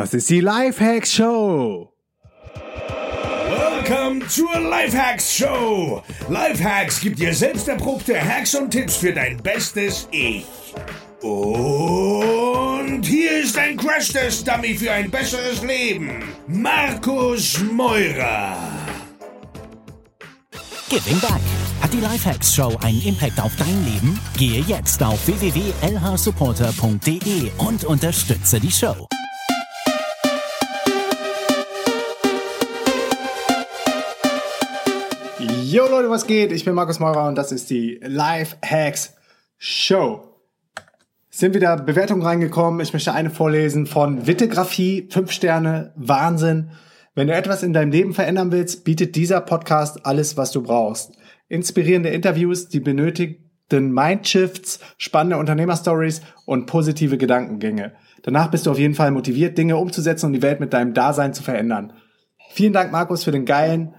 Das ist die Lifehacks Show. Welcome zur Lifehacks Show. Lifehacks gibt dir selbst erprobte Hacks und Tipps für dein bestes Ich. Und hier ist ein Crash-Test-Dummy für ein besseres Leben. Markus Meurer. Giving Back. Hat die Lifehacks Show einen Impact auf dein Leben? Gehe jetzt auf www.lhsupporter.de und unterstütze die Show. Yo Leute, was geht? Ich bin Markus Meurer und das ist die Life Hacks Show. Sind wieder Bewertungen reingekommen. Ich möchte eine vorlesen von Wittegrafie, 5 Sterne, Wahnsinn. Wenn du etwas in deinem Leben verändern willst, bietet dieser Podcast alles, was du brauchst. Inspirierende Interviews, die benötigten Mindshifts, spannende Unternehmerstories und positive Gedankengänge. Danach bist du auf jeden Fall motiviert, Dinge umzusetzen und die Welt mit deinem Dasein zu verändern. Vielen Dank, Markus, für den geilen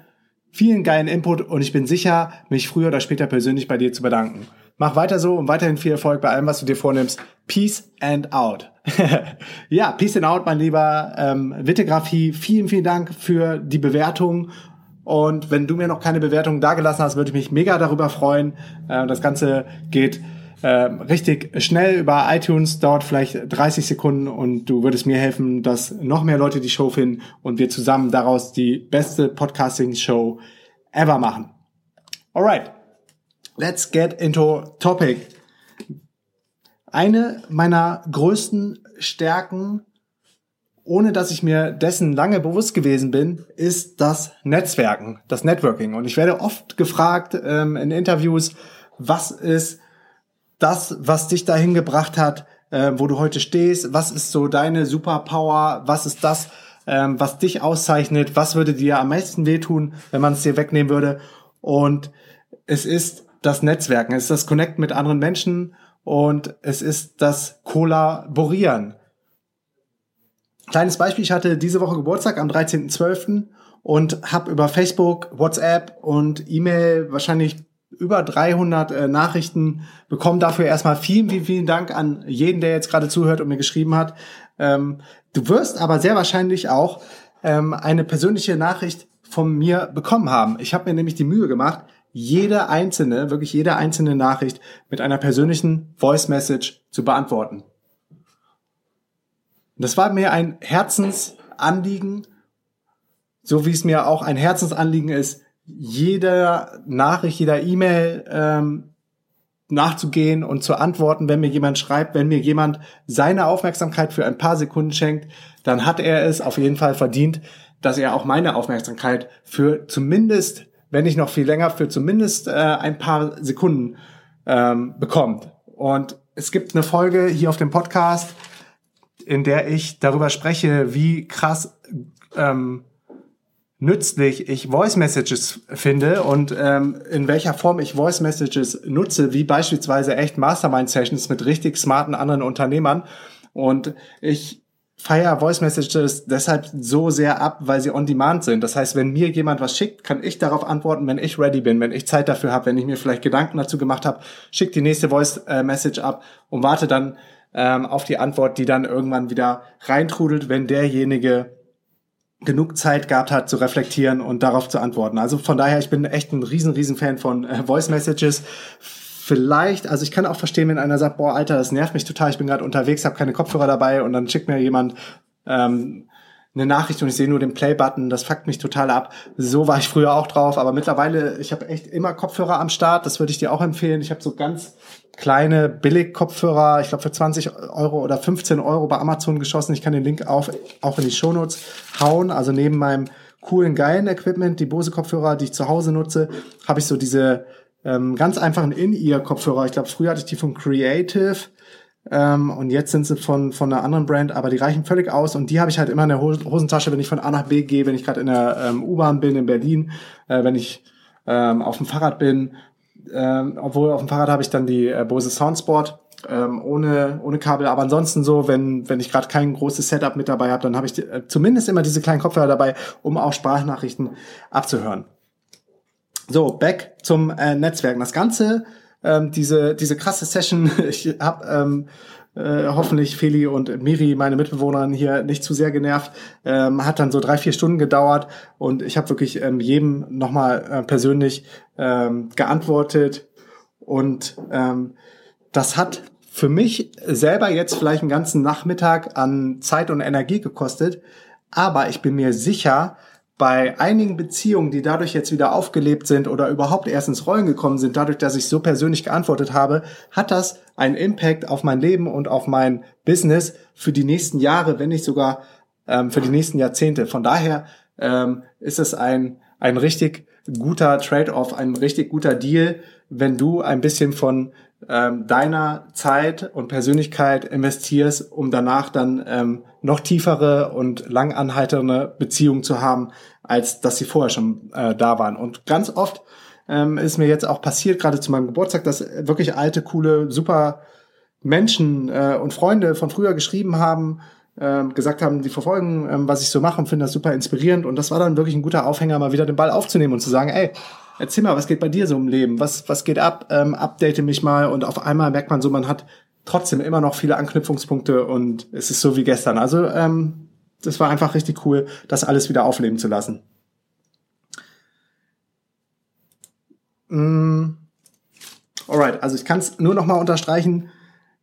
vielen geilen Input und ich bin sicher, mich früher oder später persönlich bei dir zu bedanken. Mach weiter so und weiterhin viel Erfolg bei allem, was du dir vornimmst. Peace and out. ja, Peace and out, mein lieber ähm, Wittegrafie. Vielen, vielen Dank für die Bewertung. Und wenn du mir noch keine Bewertung dagelassen hast, würde ich mich mega darüber freuen. Äh, das Ganze geht äh, richtig schnell über iTunes, dauert vielleicht 30 Sekunden und du würdest mir helfen, dass noch mehr Leute die Show finden und wir zusammen daraus die beste Podcasting-Show ever machen. Alright, let's get into topic. Eine meiner größten Stärken, ohne dass ich mir dessen lange bewusst gewesen bin, ist das Netzwerken, das Networking. Und ich werde oft gefragt ähm, in Interviews, was ist das, was dich dahin gebracht hat, äh, wo du heute stehst? Was ist so deine Superpower? Was ist das, ähm, was dich auszeichnet? Was würde dir am meisten wehtun, wenn man es dir wegnehmen würde? Und es ist das Netzwerken, es ist das Connect mit anderen Menschen und es ist das Kollaborieren. Kleines Beispiel, ich hatte diese Woche Geburtstag am 13.12. und habe über Facebook, WhatsApp und E-Mail wahrscheinlich über 300 äh, Nachrichten bekommen. Dafür erstmal vielen, vielen, vielen Dank an jeden, der jetzt gerade zuhört und mir geschrieben hat. Ähm, du wirst aber sehr wahrscheinlich auch ähm, eine persönliche Nachricht von mir bekommen haben. Ich habe mir nämlich die Mühe gemacht, jede einzelne, wirklich jede einzelne Nachricht mit einer persönlichen Voice Message zu beantworten. das war mir ein Herzensanliegen, so wie es mir auch ein Herzensanliegen ist, jeder Nachricht, jeder E-Mail ähm, nachzugehen und zu antworten, wenn mir jemand schreibt, wenn mir jemand seine Aufmerksamkeit für ein paar Sekunden schenkt, dann hat er es auf jeden Fall verdient, dass er auch meine Aufmerksamkeit für zumindest, wenn nicht noch viel länger, für zumindest äh, ein paar Sekunden ähm, bekommt. Und es gibt eine Folge hier auf dem Podcast, in der ich darüber spreche, wie krass ähm, nützlich ich Voice Messages finde und ähm, in welcher Form ich Voice Messages nutze, wie beispielsweise echt Mastermind Sessions mit richtig smarten anderen Unternehmern. Und ich feiere Voice Messages deshalb so sehr ab, weil sie on demand sind. Das heißt, wenn mir jemand was schickt, kann ich darauf antworten, wenn ich ready bin, wenn ich Zeit dafür habe, wenn ich mir vielleicht Gedanken dazu gemacht habe, schick die nächste Voice äh, Message ab und warte dann ähm, auf die Antwort, die dann irgendwann wieder reintrudelt, wenn derjenige genug Zeit gehabt hat zu reflektieren und darauf zu antworten. Also von daher, ich bin echt ein riesen, riesen Fan von äh, Voice Messages. Vielleicht, also ich kann auch verstehen, wenn einer sagt, boah, Alter, das nervt mich total, ich bin gerade unterwegs, habe keine Kopfhörer dabei und dann schickt mir jemand ähm, eine Nachricht und ich sehe nur den Play-Button, das fuckt mich total ab. So war ich früher auch drauf, aber mittlerweile, ich habe echt immer Kopfhörer am Start, das würde ich dir auch empfehlen. Ich habe so ganz kleine Billig-Kopfhörer, ich glaube für 20 Euro oder 15 Euro bei Amazon geschossen. Ich kann den Link auf, auch in die Shownotes hauen. Also neben meinem coolen, geilen Equipment, die Bose-Kopfhörer, die ich zu Hause nutze, habe ich so diese ähm, ganz einfachen In-Ear-Kopfhörer. Ich glaube, früher hatte ich die von Creative ähm, und jetzt sind sie von, von einer anderen Brand, aber die reichen völlig aus und die habe ich halt immer in der Hosentasche, wenn ich von A nach B gehe, wenn ich gerade in der ähm, U-Bahn bin in Berlin, äh, wenn ich ähm, auf dem Fahrrad bin, ähm, obwohl auf dem Fahrrad habe ich dann die äh, Bose Soundsport ähm, ohne ohne Kabel, aber ansonsten so, wenn wenn ich gerade kein großes Setup mit dabei habe, dann habe ich äh, zumindest immer diese kleinen Kopfhörer dabei, um auch Sprachnachrichten abzuhören. So, back zum äh, Netzwerken. Das Ganze, ähm, diese diese krasse Session, ich habe ähm, äh, hoffentlich Feli und Miri, meine Mitbewohnerin hier, nicht zu sehr genervt. Ähm, hat dann so drei, vier Stunden gedauert und ich habe wirklich ähm, jedem nochmal äh, persönlich ähm, geantwortet. Und ähm, das hat für mich selber jetzt vielleicht einen ganzen Nachmittag an Zeit und Energie gekostet. Aber ich bin mir sicher, bei einigen Beziehungen, die dadurch jetzt wieder aufgelebt sind oder überhaupt erst ins Rollen gekommen sind, dadurch, dass ich so persönlich geantwortet habe, hat das einen Impact auf mein Leben und auf mein Business für die nächsten Jahre, wenn nicht sogar ähm, für die nächsten Jahrzehnte. Von daher ähm, ist es ein, ein richtig guter Trade-off, ein richtig guter Deal, wenn du ein bisschen von ähm, deiner Zeit und Persönlichkeit investierst, um danach dann ähm, noch tiefere und langanhaltende Beziehungen zu haben, als dass sie vorher schon äh, da waren. Und ganz oft ähm, ist mir jetzt auch passiert, gerade zu meinem Geburtstag, dass wirklich alte, coole, super Menschen äh, und Freunde von früher geschrieben haben, äh, gesagt haben, die verfolgen, äh, was ich so mache und finden das super inspirierend. Und das war dann wirklich ein guter Aufhänger, mal wieder den Ball aufzunehmen und zu sagen, ey, erzähl mal, was geht bei dir so im Leben? Was, was geht ab? Ähm, update mich mal. Und auf einmal merkt man so, man hat trotzdem immer noch viele Anknüpfungspunkte und es ist so wie gestern. Also ähm, das war einfach richtig cool, das alles wieder aufleben zu lassen. Mm. Alright, also ich kann es nur noch mal unterstreichen.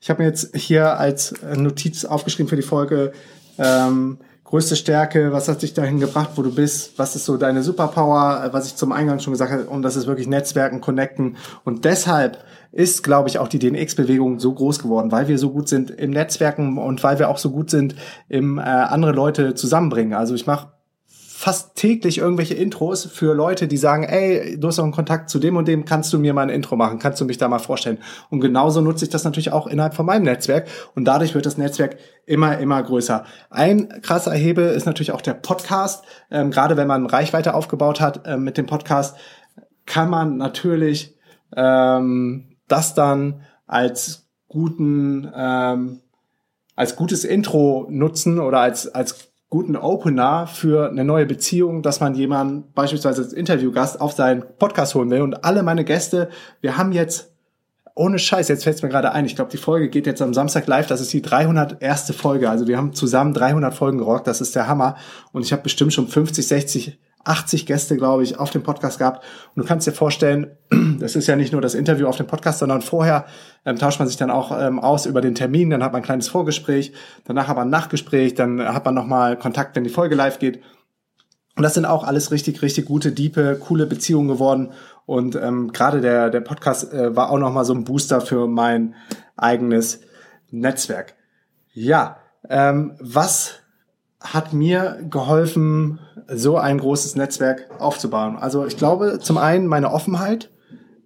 Ich habe mir jetzt hier als Notiz aufgeschrieben für die Folge ähm, größte Stärke, was hat dich dahin gebracht, wo du bist, was ist so deine Superpower, was ich zum Eingang schon gesagt habe, und das ist wirklich Netzwerken, Connecten. Und deshalb ist, glaube ich, auch die DNX-Bewegung so groß geworden, weil wir so gut sind im Netzwerken und weil wir auch so gut sind im äh, andere Leute zusammenbringen. Also ich mache fast täglich irgendwelche Intros für Leute, die sagen, ey, du hast auch einen Kontakt zu dem und dem, kannst du mir mal ein Intro machen, kannst du mich da mal vorstellen. Und genauso nutze ich das natürlich auch innerhalb von meinem Netzwerk und dadurch wird das Netzwerk immer, immer größer. Ein krasser Hebel ist natürlich auch der Podcast. Ähm, gerade wenn man Reichweite aufgebaut hat äh, mit dem Podcast, kann man natürlich ähm, das dann als guten ähm, als gutes Intro nutzen oder als als guten Opener für eine neue Beziehung, dass man jemanden beispielsweise als Interviewgast auf seinen Podcast holen will. Und alle meine Gäste, wir haben jetzt, ohne Scheiß, jetzt fällt es mir gerade ein, ich glaube, die Folge geht jetzt am Samstag live, das ist die 301. Folge. Also wir haben zusammen 300 Folgen gerockt, das ist der Hammer. Und ich habe bestimmt schon 50, 60 80 Gäste, glaube ich, auf dem Podcast gehabt. Und du kannst dir vorstellen, das ist ja nicht nur das Interview auf dem Podcast, sondern vorher ähm, tauscht man sich dann auch ähm, aus über den Termin, dann hat man ein kleines Vorgespräch, danach man ein Nachgespräch, dann hat man nochmal Kontakt, wenn die Folge live geht. Und das sind auch alles richtig, richtig gute, diepe, coole Beziehungen geworden. Und ähm, gerade der, der Podcast äh, war auch nochmal so ein Booster für mein eigenes Netzwerk. Ja, ähm, was hat mir geholfen, so ein großes Netzwerk aufzubauen. Also ich glaube, zum einen meine Offenheit.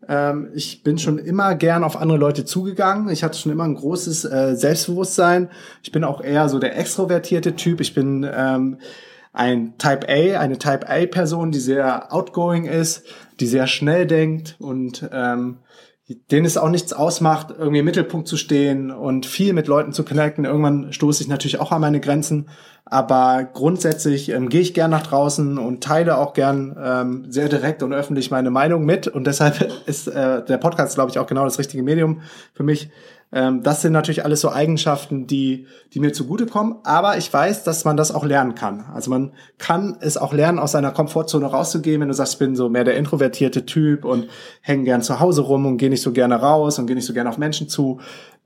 Ähm, ich bin schon immer gern auf andere Leute zugegangen. Ich hatte schon immer ein großes äh, Selbstbewusstsein. Ich bin auch eher so der extrovertierte Typ. Ich bin ähm, ein Type A, eine Type A Person, die sehr outgoing ist, die sehr schnell denkt und ähm, denen es auch nichts ausmacht, irgendwie im Mittelpunkt zu stehen und viel mit Leuten zu connecten. Irgendwann stoße ich natürlich auch an meine Grenzen, aber grundsätzlich ähm, gehe ich gern nach draußen und teile auch gern ähm, sehr direkt und öffentlich meine Meinung mit und deshalb ist äh, der Podcast, glaube ich, auch genau das richtige Medium für mich, ähm, das sind natürlich alles so Eigenschaften, die, die mir zugutekommen. Aber ich weiß, dass man das auch lernen kann. Also man kann es auch lernen, aus seiner Komfortzone rauszugehen. Wenn du sagst, ich bin so mehr der introvertierte Typ und hänge gern zu Hause rum und gehe nicht so gerne raus und gehe nicht so gerne auf Menschen zu,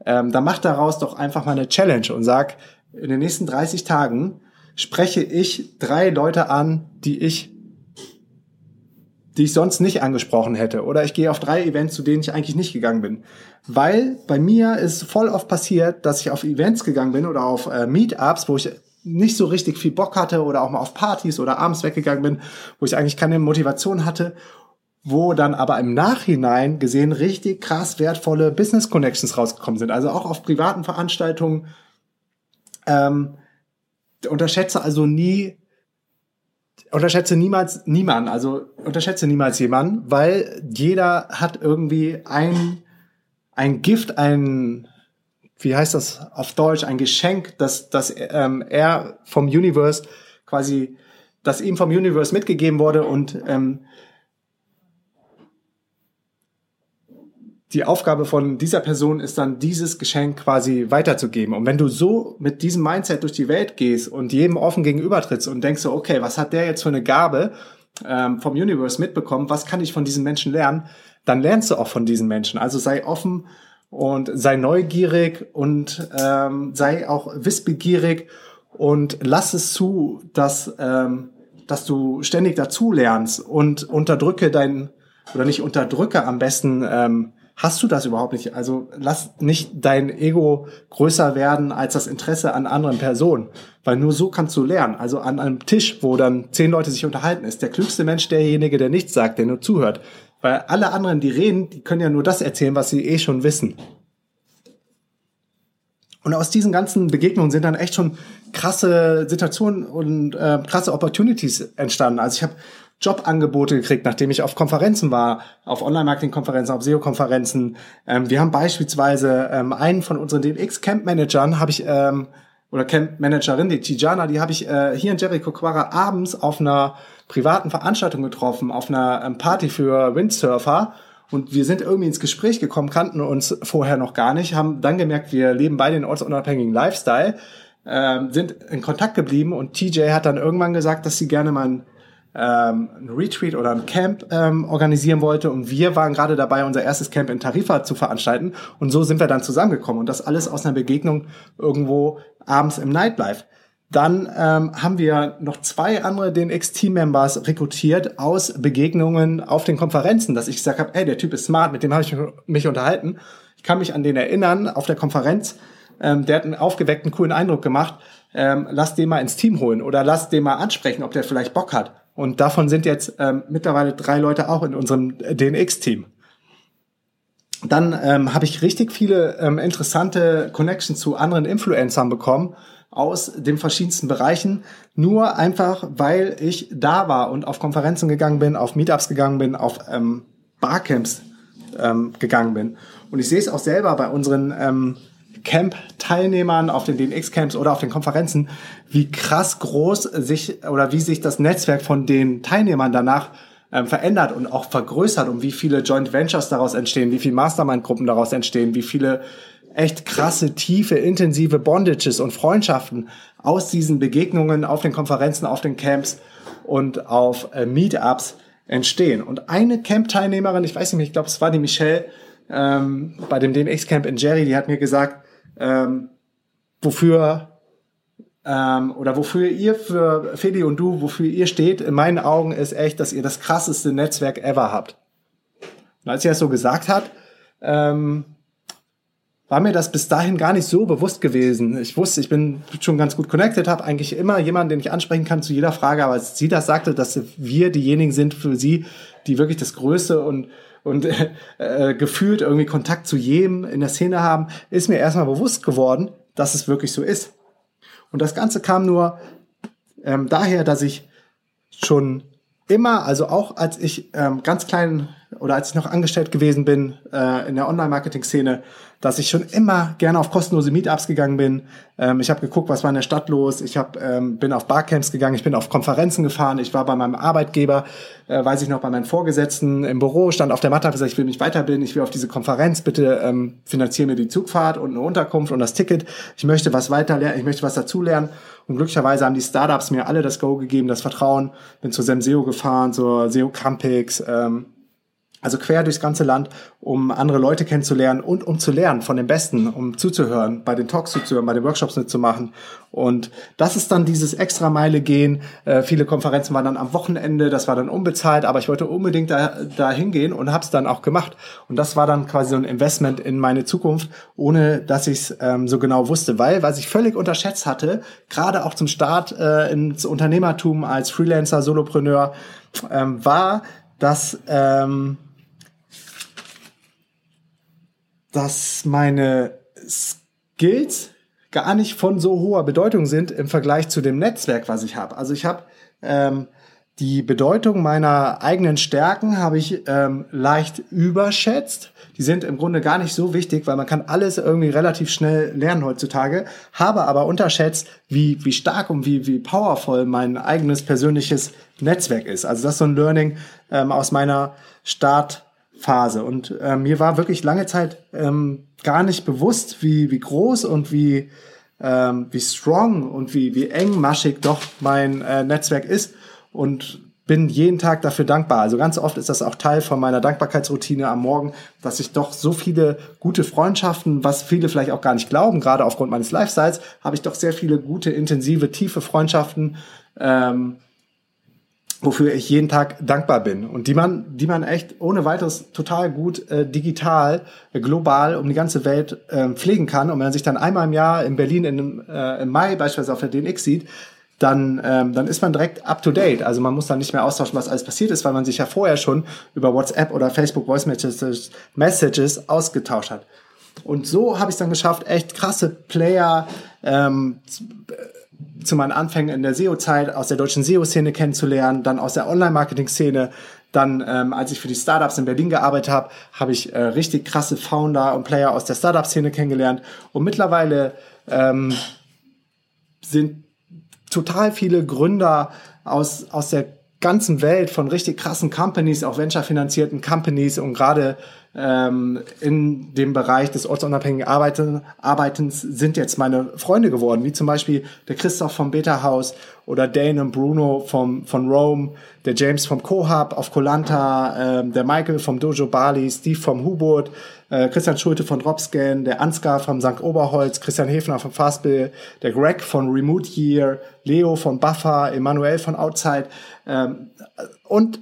ähm, dann mach daraus doch einfach mal eine Challenge und sag, in den nächsten 30 Tagen spreche ich drei Leute an, die ich die ich sonst nicht angesprochen hätte. Oder ich gehe auf drei Events, zu denen ich eigentlich nicht gegangen bin. Weil bei mir ist voll oft passiert, dass ich auf Events gegangen bin oder auf äh, Meetups, wo ich nicht so richtig viel Bock hatte oder auch mal auf Partys oder abends weggegangen bin, wo ich eigentlich keine Motivation hatte, wo dann aber im Nachhinein gesehen richtig krass wertvolle Business Connections rausgekommen sind. Also auch auf privaten Veranstaltungen. Ähm, unterschätze also nie unterschätze niemals niemanden, also unterschätze niemals jemanden, weil jeder hat irgendwie ein, ein Gift, ein, wie heißt das auf Deutsch, ein Geschenk, das, das ähm, er vom Universe quasi, das ihm vom Universe mitgegeben wurde und ähm, die Aufgabe von dieser Person ist dann, dieses Geschenk quasi weiterzugeben. Und wenn du so mit diesem Mindset durch die Welt gehst und jedem offen gegenübertrittst und denkst so, okay, was hat der jetzt für eine Gabe ähm, vom Universe mitbekommen, was kann ich von diesen Menschen lernen, dann lernst du auch von diesen Menschen. Also sei offen und sei neugierig und ähm, sei auch wissbegierig und lass es zu, dass, ähm, dass du ständig dazu lernst und unterdrücke dein, oder nicht unterdrücke am besten, ähm, hast du das überhaupt nicht. Also lass nicht dein Ego größer werden als das Interesse an anderen Personen, weil nur so kannst du lernen. Also an einem Tisch, wo dann zehn Leute sich unterhalten, ist der klügste Mensch derjenige, der nichts sagt, der nur zuhört. Weil alle anderen, die reden, die können ja nur das erzählen, was sie eh schon wissen. Und aus diesen ganzen Begegnungen sind dann echt schon krasse Situationen und äh, krasse Opportunities entstanden. Also ich habe Jobangebote gekriegt, nachdem ich auf Konferenzen war, auf Online-Marketing-Konferenzen, auf SEO-Konferenzen. Ähm, wir haben beispielsweise ähm, einen von unseren DX-Camp-Managern, habe ich, ähm, oder Camp-Managerin, die Tijana, die habe ich äh, hier in Jericho Quara abends auf einer privaten Veranstaltung getroffen, auf einer ähm, Party für Windsurfer. Und wir sind irgendwie ins Gespräch gekommen, kannten uns vorher noch gar nicht, haben dann gemerkt, wir leben beide den ortsunabhängigen Lifestyle, ähm, sind in Kontakt geblieben und TJ hat dann irgendwann gesagt, dass sie gerne mal ein ähm, ein Retreat oder ein Camp ähm, organisieren wollte und wir waren gerade dabei, unser erstes Camp in Tarifa zu veranstalten und so sind wir dann zusammengekommen und das alles aus einer Begegnung irgendwo abends im Nightlife. Dann ähm, haben wir noch zwei andere DNX-Team-Members rekrutiert aus Begegnungen auf den Konferenzen, dass ich gesagt habe, ey, der Typ ist smart, mit dem habe ich mich unterhalten. Ich kann mich an den erinnern, auf der Konferenz, ähm, der hat einen aufgeweckten, coolen Eindruck gemacht. Ähm, lass den mal ins Team holen oder lass den mal ansprechen, ob der vielleicht Bock hat. Und davon sind jetzt ähm, mittlerweile drei Leute auch in unserem DNX-Team. Dann ähm, habe ich richtig viele ähm, interessante Connections zu anderen Influencern bekommen aus den verschiedensten Bereichen, nur einfach, weil ich da war und auf Konferenzen gegangen bin, auf Meetups gegangen bin, auf ähm, Barcamps ähm, gegangen bin. Und ich sehe es auch selber bei unseren ähm, Camp-Teilnehmern auf den DNX-Camps oder auf den Konferenzen, wie krass groß sich oder wie sich das Netzwerk von den Teilnehmern danach ähm, verändert und auch vergrößert und wie viele Joint Ventures daraus entstehen, wie viele Mastermind-Gruppen daraus entstehen, wie viele echt krasse, tiefe, intensive Bondages und Freundschaften aus diesen Begegnungen auf den Konferenzen, auf den Camps und auf äh, Meetups entstehen. Und eine Camp-Teilnehmerin, ich weiß nicht, ich glaube, es war die Michelle ähm, bei dem DNX-Camp in Jerry, die hat mir gesagt, ähm, wofür ähm, oder wofür ihr für Feli und du, wofür ihr steht, in meinen Augen ist echt, dass ihr das krasseste Netzwerk ever habt. Und als sie das so gesagt hat, ähm, war mir das bis dahin gar nicht so bewusst gewesen. Ich wusste, ich bin schon ganz gut connected, habe eigentlich immer jemanden, den ich ansprechen kann zu jeder Frage, aber als sie das sagte, dass wir diejenigen sind für sie, die wirklich das Größte und und äh, äh, gefühlt irgendwie Kontakt zu jedem in der Szene haben, ist mir erstmal bewusst geworden, dass es wirklich so ist. Und das Ganze kam nur ähm, daher, dass ich schon immer, also auch als ich ähm, ganz klein oder als ich noch angestellt gewesen bin äh, in der Online-Marketing-Szene, dass ich schon immer gerne auf kostenlose Meetups gegangen bin. Ähm, ich habe geguckt, was war in der Stadt los. Ich hab, ähm, bin auf Barcamps gegangen, ich bin auf Konferenzen gefahren. Ich war bei meinem Arbeitgeber, äh, weiß ich noch, bei meinen Vorgesetzten im Büro, stand auf der Matte, habe gesagt, ich will mich weiterbilden, ich will auf diese Konferenz, bitte ähm, finanziere mir die Zugfahrt und eine Unterkunft und das Ticket. Ich möchte was weiter lernen, ich möchte was dazulernen. Und glücklicherweise haben die Startups mir alle das Go gegeben, das Vertrauen. Bin zur Semseo gefahren, zur SEO Campix, ähm, also quer durchs ganze Land, um andere Leute kennenzulernen und um zu lernen von den Besten, um zuzuhören, bei den Talks zuzuhören, bei den Workshops mitzumachen. Und das ist dann dieses extra Meile gehen. Äh, viele Konferenzen waren dann am Wochenende, das war dann unbezahlt, aber ich wollte unbedingt da, da hingehen und habe es dann auch gemacht. Und das war dann quasi so ein Investment in meine Zukunft, ohne dass ich es ähm, so genau wusste, weil was ich völlig unterschätzt hatte, gerade auch zum Start äh, ins Unternehmertum als Freelancer, Solopreneur, ähm, war, dass ähm, dass meine Skills gar nicht von so hoher Bedeutung sind im Vergleich zu dem Netzwerk, was ich habe. Also ich habe ähm, die Bedeutung meiner eigenen Stärken habe ich ähm, leicht überschätzt. Die sind im Grunde gar nicht so wichtig, weil man kann alles irgendwie relativ schnell lernen heutzutage. Habe aber unterschätzt, wie, wie stark und wie, wie powerful mein eigenes persönliches Netzwerk ist. Also das ist so ein Learning ähm, aus meiner Start Phase. Und äh, mir war wirklich lange Zeit ähm, gar nicht bewusst, wie, wie groß und wie, ähm, wie strong und wie, wie engmaschig doch mein äh, Netzwerk ist. Und bin jeden Tag dafür dankbar. Also ganz oft ist das auch Teil von meiner Dankbarkeitsroutine am Morgen, dass ich doch so viele gute Freundschaften, was viele vielleicht auch gar nicht glauben, gerade aufgrund meines Lifestyles, habe ich doch sehr viele gute, intensive, tiefe Freundschaften, ähm, wofür ich jeden Tag dankbar bin und die man, die man echt ohne weiteres total gut äh, digital, äh, global um die ganze Welt äh, pflegen kann. Und wenn man sich dann einmal im Jahr in Berlin in, äh, im Mai beispielsweise auf der DNX sieht, dann, ähm, dann ist man direkt up to date. Also man muss dann nicht mehr austauschen, was alles passiert ist, weil man sich ja vorher schon über WhatsApp oder Facebook Voice Messages, Messages ausgetauscht hat. Und so habe ich es dann geschafft, echt krasse Player ähm, zu meinen Anfängen in der SEO-Zeit aus der deutschen SEO-Szene kennenzulernen, dann aus der Online-Marketing-Szene. Dann, ähm, als ich für die Startups in Berlin gearbeitet habe, habe ich äh, richtig krasse Founder und Player aus der Startup-Szene kennengelernt. Und mittlerweile ähm, sind total viele Gründer aus, aus der ganzen Welt von richtig krassen Companies, auch venture-finanzierten Companies und gerade ähm, in dem Bereich des ortsunabhängigen Arbeiten, Arbeitens sind jetzt meine Freunde geworden, wie zum Beispiel der Christoph vom Beta House oder Dane und Bruno vom, von Rome, der James vom Cohub auf Colanta, ähm, der Michael vom Dojo Bali, Steve vom Hubot, äh, Christian Schulte von Dropscan, der Ansgar vom St. Oberholz, Christian Hefner von Fastbill, der Greg von Remote Year, Leo von Buffer, Emanuel von Outside ähm, und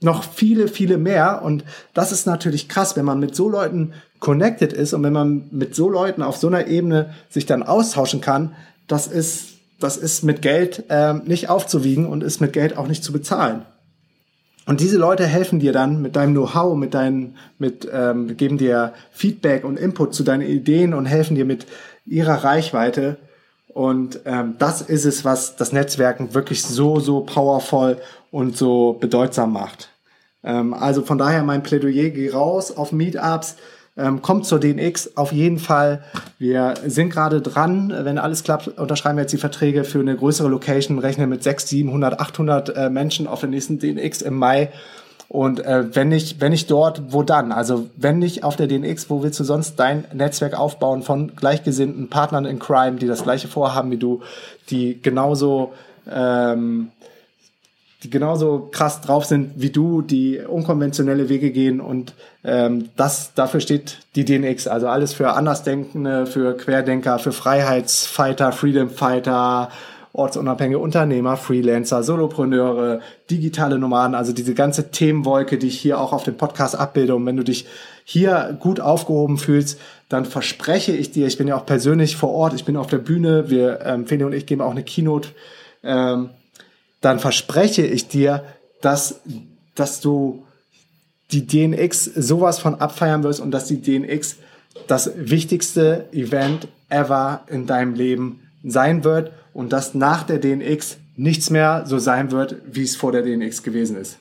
noch viele, viele mehr. Und das ist natürlich krass, wenn man mit so Leuten connected ist und wenn man mit so Leuten auf so einer Ebene sich dann austauschen kann, das ist, das ist mit Geld ähm, nicht aufzuwiegen und ist mit Geld auch nicht zu bezahlen. Und diese Leute helfen dir dann mit deinem Know-how, mit deinen, mit ähm, geben dir Feedback und Input zu deinen Ideen und helfen dir mit ihrer Reichweite. Und ähm, das ist es, was das Netzwerken wirklich so, so powerful und so bedeutsam macht. Ähm, also von daher mein Plädoyer, geh raus auf Meetups, ähm, kommt zur DNX auf jeden Fall. Wir sind gerade dran, wenn alles klappt, unterschreiben wir jetzt die Verträge für eine größere Location, rechnen mit 600, 700, 800 äh, Menschen auf der nächsten DNX im Mai. Und äh, wenn nicht, wenn nicht dort, wo dann? Also wenn nicht auf der DNX, wo willst du sonst dein Netzwerk aufbauen von gleichgesinnten Partnern in Crime, die das gleiche vorhaben wie du, die genauso ähm, die genauso krass drauf sind wie du, die unkonventionelle Wege gehen und ähm, das dafür steht die DNX, also alles für Andersdenkende, für Querdenker, für Freiheitsfighter, Freedom Fighter, ortsunabhängige Unternehmer, Freelancer, Solopreneure, digitale Nomaden, also diese ganze Themenwolke, die ich hier auch auf dem Podcast abbilde. Und wenn du dich hier gut aufgehoben fühlst, dann verspreche ich dir, ich bin ja auch persönlich vor Ort, ich bin auf der Bühne, wir, ähm, Feli und ich geben auch eine Keynote ähm, dann verspreche ich dir, dass, dass du die DNX sowas von abfeiern wirst und dass die DNX das wichtigste Event ever in deinem Leben sein wird und dass nach der DNX nichts mehr so sein wird, wie es vor der DNX gewesen ist.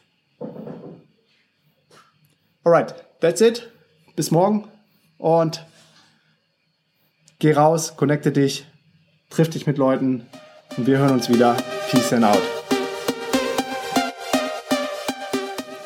Alright, that's it. Bis morgen und geh raus, connecte dich, triff dich mit Leuten und wir hören uns wieder. Peace and out.